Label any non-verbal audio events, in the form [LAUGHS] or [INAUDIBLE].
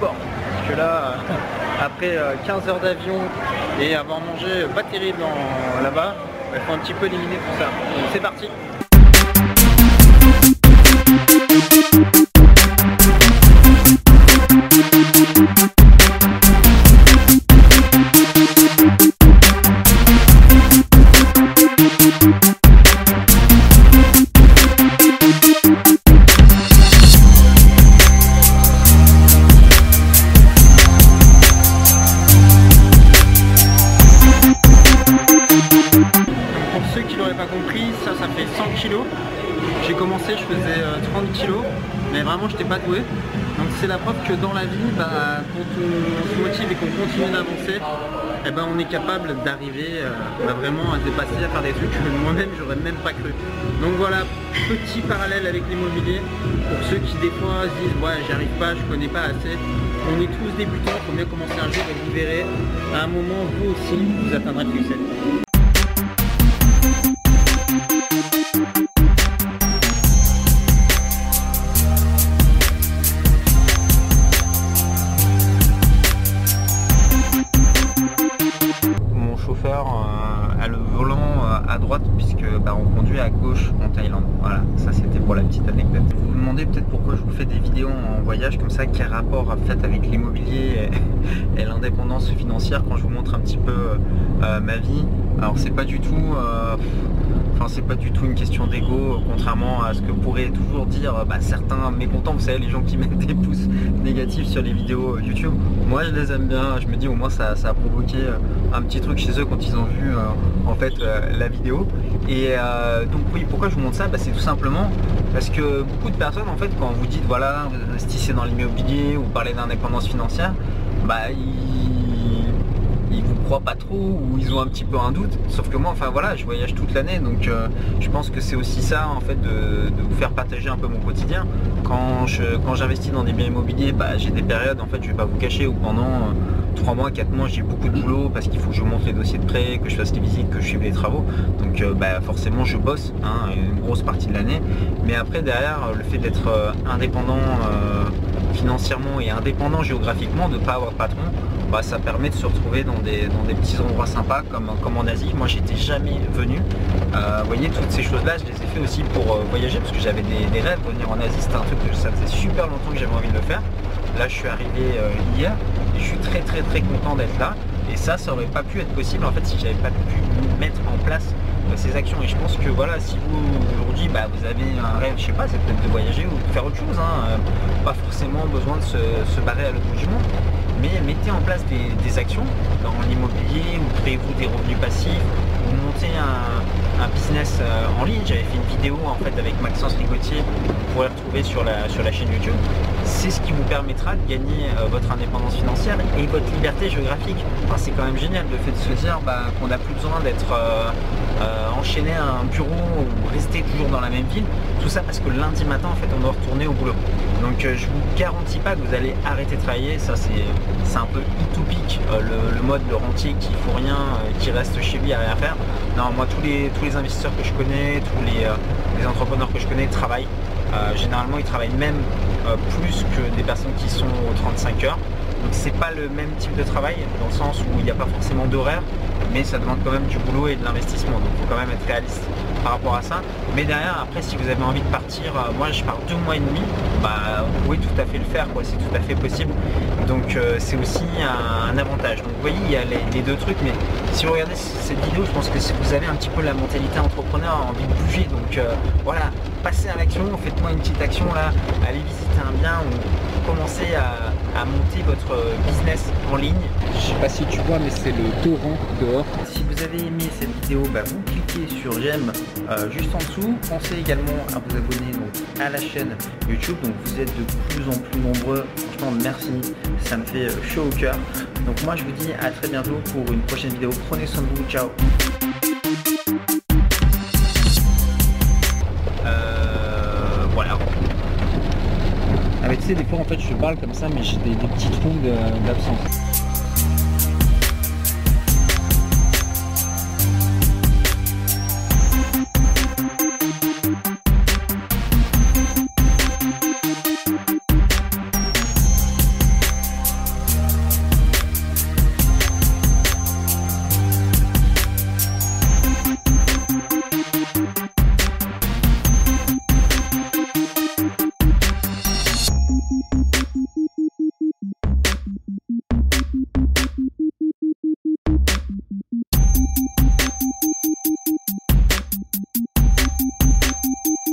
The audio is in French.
Parce que là, euh, après euh, 15 heures d'avion et avoir mangé pas terrible là-bas, il faut un petit peu éliminer tout ça. C'est parti J'ai commencé, je faisais 30 euh, kg, mais vraiment je n'étais pas doué. Donc c'est la preuve que dans la vie, bah, quand on se motive et qu'on continue d'avancer, eh ben, on est capable d'arriver euh, bah, vraiment à dépasser, à faire des trucs que moi-même j'aurais même pas cru. Donc voilà, petit parallèle avec l'immobilier, pour ceux qui des fois se disent ouais j'y arrive pas, je connais pas assez, on est tous débutants, il faut bien commencer un jour et vous verrez, à un moment vous aussi vous atteindrez le succès. Puisque bah, on conduit à gauche en Thaïlande. Voilà, ça c'était pour la petite anecdote. Vous vous demandez peut-être pourquoi je vous fais des vidéos en voyage comme ça, quel rapport fait avec l'immobilier [LAUGHS] et, l'indépendance financière quand je vous montre un petit peu euh, ma vie. Alors c'est pas du tout... Euh, enfin c'est pas du tout une question d'ego, contrairement à ce que pourraient toujours dire bah, certains mécontents, vous savez les gens qui [LAUGHS] mettent des pouces négatifs sur les vidéos YouTube. Moi je les aime bien, je me dis au moins ça, ça a provoqué un petit truc chez eux quand ils ont vu en fait la vidéo. Et euh, donc oui, pourquoi je vous montre ça? Bah, C'est tout simplement parce que beaucoup de personnes, en fait, quand vous dites, voilà, investissez dans l'immobilier ou parlez d'indépendance financière, bah, ils, vous croient pas trop ou ils ont un petit peu un doute. Sauf que moi, enfin voilà, je voyage toute l'année, donc euh, je pense que c'est aussi ça, en fait, de, vous faire partager un peu mon quotidien. Quand j'investis dans des biens immobiliers, bah, j'ai des périodes, en fait, je vais pas vous cacher, où pendant 3 mois, 4 mois, j'ai beaucoup de boulot parce qu'il faut que je monte les dossiers de prêt, que je fasse les visites, que je suive les travaux. Donc euh, bah, forcément, je bosse hein, une grosse partie de l'année. Mais après, derrière, le fait d'être euh, indépendant euh, financièrement et indépendant géographiquement, de ne pas avoir de patron, bah, ça permet de se retrouver dans des, dans des petits endroits sympas comme, comme en Asie. Moi, j'étais jamais venu. vous voyez, toutes ces choses-là, je les ai fait aussi pour voyager parce que j'avais des, rêves. Venir en Asie, c'était un truc que ça faisait super longtemps que j'avais envie de le faire. Là, je suis arrivé hier et je suis très très très content d'être là. Et ça, ça aurait pas pu être possible en fait si j'avais pas pu mettre en place euh, ces actions. Et je pense que voilà, si vous aujourd'hui bah, vous avez un rêve, je sais pas, c'est peut-être de voyager ou de faire autre chose. Hein, euh, pas forcément besoin de se, barrer à l'autre du monde. Mais mettez en place des, actions dans l'immobilier ou créez-vous des revenus passifs ou montez un, business euh, en ligne. J'avais fait une vidéo en fait avec Maxence Rigotier, vous pourrez retrouver sur la, sur la chaîne YouTube c'est ce qui vous permettra de gagner euh, votre indépendance financière et votre liberté géographique. c'est quand même génial le fait de se dire bah, qu'on n'a plus besoin d'être euh, enchaîné à un bureau ou rester toujours dans la même ville. Tout ça parce que lundi matin en fait on doit retourner au boulot. Donc je vous garantis pas que vous allez arrêter de travailler, ça c'est un peu utopique le, mode le rentier qui faut rien, qui reste chez lui à rien faire. Non moi tous les, tous les investisseurs que je connais, tous les, les entrepreneurs que je connais travaillent. généralement ils travaillent même euh, plus que des personnes qui sont aux 35 heures. Donc c'est pas le même type de travail dans le sens où il n'y a pas forcément d'horaire, mais ça demande quand même du boulot et de l'investissement. Donc il faut quand même être réaliste par rapport à ça. Mais derrière, après, si vous avez envie de partir, euh, moi je pars deux mois et demi, bah, pouvez tout à fait le faire, c'est tout à fait possible. Donc euh, c'est aussi un, avantage. Donc vous voyez, il y a les, deux trucs, mais si vous regardez cette vidéo, je pense que si vous avez un petit peu la mentalité entrepreneur, envie de bouger, donc voilà, passez à l'action, faites-moi une petite action là, allez visiter un bien ou commencez à, monter votre business en ligne. Je sais pas si tu vois mais c'est le torrent dehors. Si vous avez aimé cette vidéo, bah, vous cliquez sur j'aime euh, juste en dessous. Pensez également à vous abonner donc, à la chaîne YouTube. Donc vous êtes de plus en plus nombreux. Franchement merci, ça me fait euh, chaud au cœur. Donc moi je vous dis à très bientôt pour une prochaine vidéo. Prenez soin de vous, ciao Ah, tu sais, des fois, en fait, je parle comme ça, mais j'ai des, des petits trous d'absence.